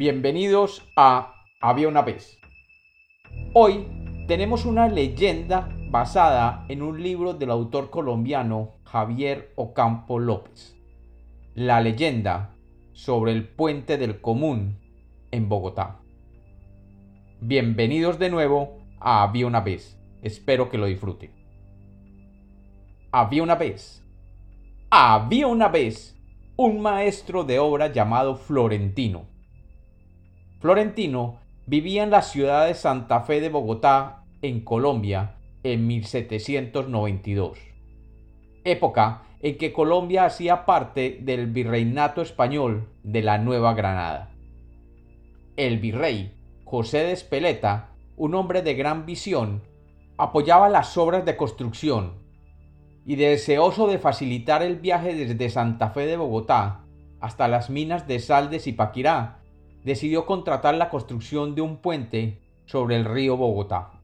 Bienvenidos a Había una vez. Hoy tenemos una leyenda basada en un libro del autor colombiano Javier Ocampo López. La leyenda sobre el puente del común en Bogotá. Bienvenidos de nuevo a Había una vez. Espero que lo disfruten. Había una vez. Había una vez un maestro de obra llamado Florentino. Florentino vivía en la ciudad de Santa Fe de Bogotá, en Colombia, en 1792, época en que Colombia hacía parte del virreinato español de la Nueva Granada. El virrey José de Espeleta, un hombre de gran visión, apoyaba las obras de construcción y deseoso de facilitar el viaje desde Santa Fe de Bogotá hasta las minas de sal de Zipaquirá, decidió contratar la construcción de un puente sobre el río Bogotá.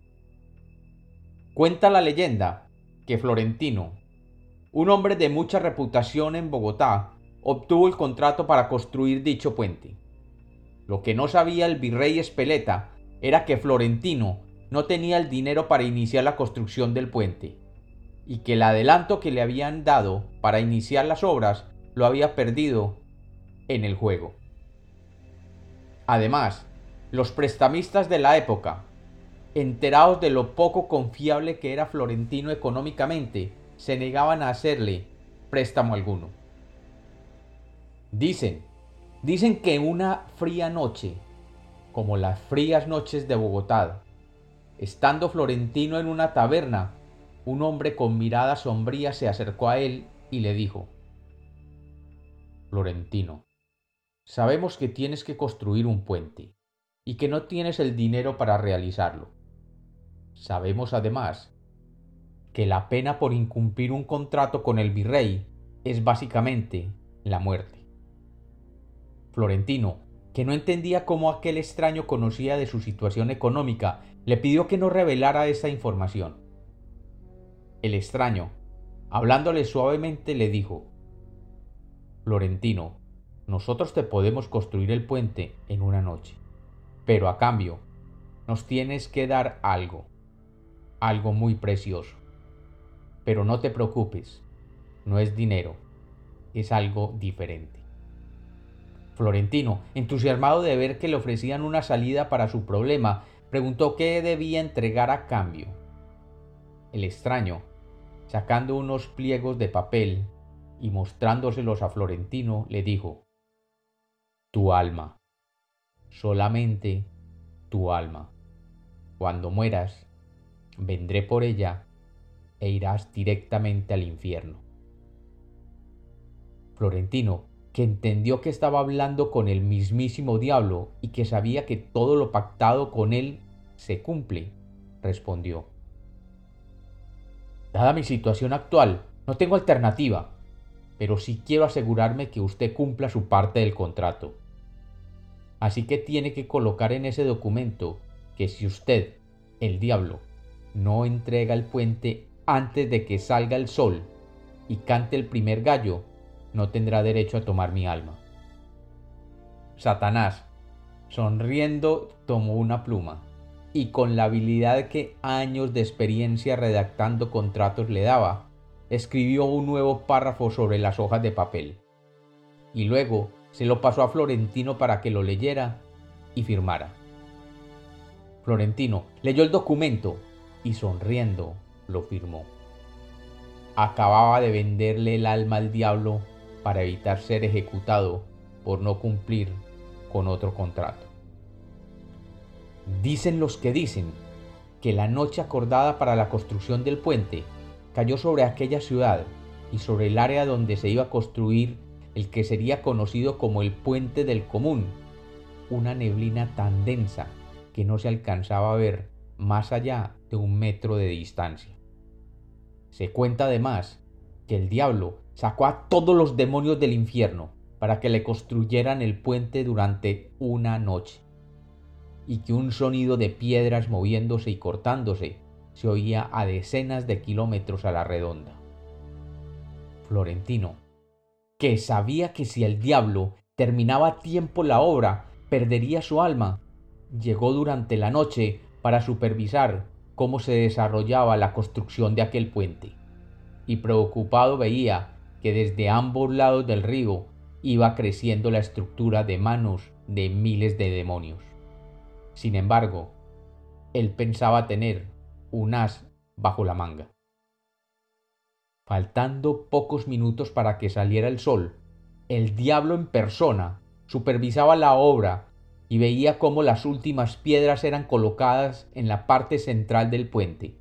Cuenta la leyenda que Florentino, un hombre de mucha reputación en Bogotá, obtuvo el contrato para construir dicho puente. Lo que no sabía el virrey Espeleta era que Florentino no tenía el dinero para iniciar la construcción del puente y que el adelanto que le habían dado para iniciar las obras lo había perdido en el juego. Además, los prestamistas de la época, enterados de lo poco confiable que era Florentino económicamente, se negaban a hacerle préstamo alguno. Dicen, dicen que una fría noche, como las frías noches de Bogotá, estando Florentino en una taberna, un hombre con mirada sombría se acercó a él y le dijo, Florentino, sabemos que tienes que construir un puente y que no tienes el dinero para realizarlo. Sabemos además que la pena por incumplir un contrato con el virrey es básicamente la muerte. Florentino, que no entendía cómo aquel extraño conocía de su situación económica, le pidió que no revelara esa información. El extraño, hablándole suavemente, le dijo, Florentino, nosotros te podemos construir el puente en una noche, pero a cambio nos tienes que dar algo, algo muy precioso. Pero no te preocupes, no es dinero, es algo diferente. Florentino, entusiasmado de ver que le ofrecían una salida para su problema, preguntó qué debía entregar a cambio. El extraño, sacando unos pliegos de papel y mostrándoselos a Florentino, le dijo, Tu alma, solamente tu alma. Cuando mueras, vendré por ella e irás directamente al infierno. Florentino, que entendió que estaba hablando con el mismísimo diablo y que sabía que todo lo pactado con él se cumple, respondió. Dada mi situación actual, no tengo alternativa, pero sí quiero asegurarme que usted cumpla su parte del contrato. Así que tiene que colocar en ese documento que si usted, el diablo, no entrega el puente antes de que salga el sol y cante el primer gallo, no tendrá derecho a tomar mi alma. Satanás, sonriendo, tomó una pluma y con la habilidad que años de experiencia redactando contratos le daba, escribió un nuevo párrafo sobre las hojas de papel. Y luego se lo pasó a Florentino para que lo leyera y firmara. Florentino leyó el documento y sonriendo lo firmó. Acababa de venderle el alma al diablo para evitar ser ejecutado por no cumplir con otro contrato. Dicen los que dicen que la noche acordada para la construcción del puente cayó sobre aquella ciudad y sobre el área donde se iba a construir el que sería conocido como el puente del común, una neblina tan densa que no se alcanzaba a ver más allá de un metro de distancia. Se cuenta además que el diablo sacó a todos los demonios del infierno para que le construyeran el puente durante una noche, y que un sonido de piedras moviéndose y cortándose se oía a decenas de kilómetros a la redonda. Florentino, que sabía que si el diablo terminaba a tiempo la obra, perdería su alma, llegó durante la noche para supervisar cómo se desarrollaba la construcción de aquel puente, y preocupado veía que desde ambos lados del río iba creciendo la estructura de manos de miles de demonios. Sin embargo, él pensaba tener un as bajo la manga. Faltando pocos minutos para que saliera el sol, el diablo en persona supervisaba la obra y veía cómo las últimas piedras eran colocadas en la parte central del puente.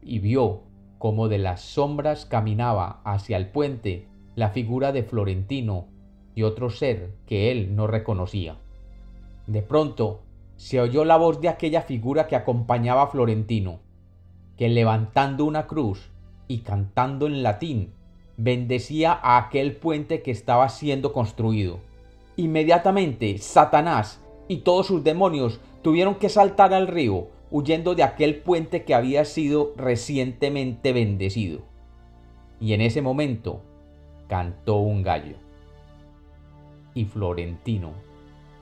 Y vio cómo de las sombras caminaba hacia el puente la figura de Florentino y otro ser que él no reconocía. De pronto se oyó la voz de aquella figura que acompañaba a Florentino, que levantando una cruz y cantando en latín, bendecía a aquel puente que estaba siendo construido. Inmediatamente Satanás y todos sus demonios tuvieron que saltar al río, huyendo de aquel puente que había sido recientemente bendecido. Y en ese momento cantó un gallo. Y Florentino,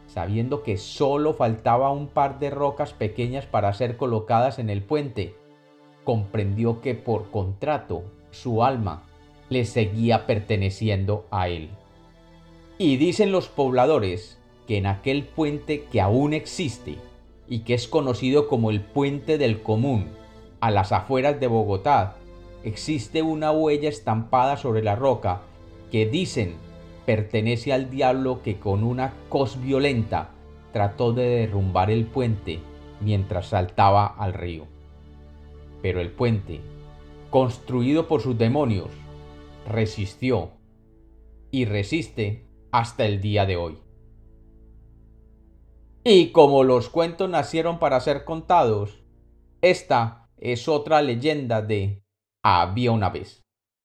sabiendo que sólo faltaba un par de rocas pequeñas para ser colocadas en el puente, comprendió que por contrato su alma le seguía perteneciendo a él. Y dicen los pobladores que en aquel puente que aún existe y que es conocido como el puente del común, a las afueras de Bogotá, existe una huella estampada sobre la roca que dicen pertenece al diablo que con una cos violenta trató de derrumbar el puente mientras saltaba al río. Pero el puente, construido por sus demonios, resistió y resiste hasta el día de hoy. Y como los cuentos nacieron para ser contados, esta es otra leyenda de Había una vez.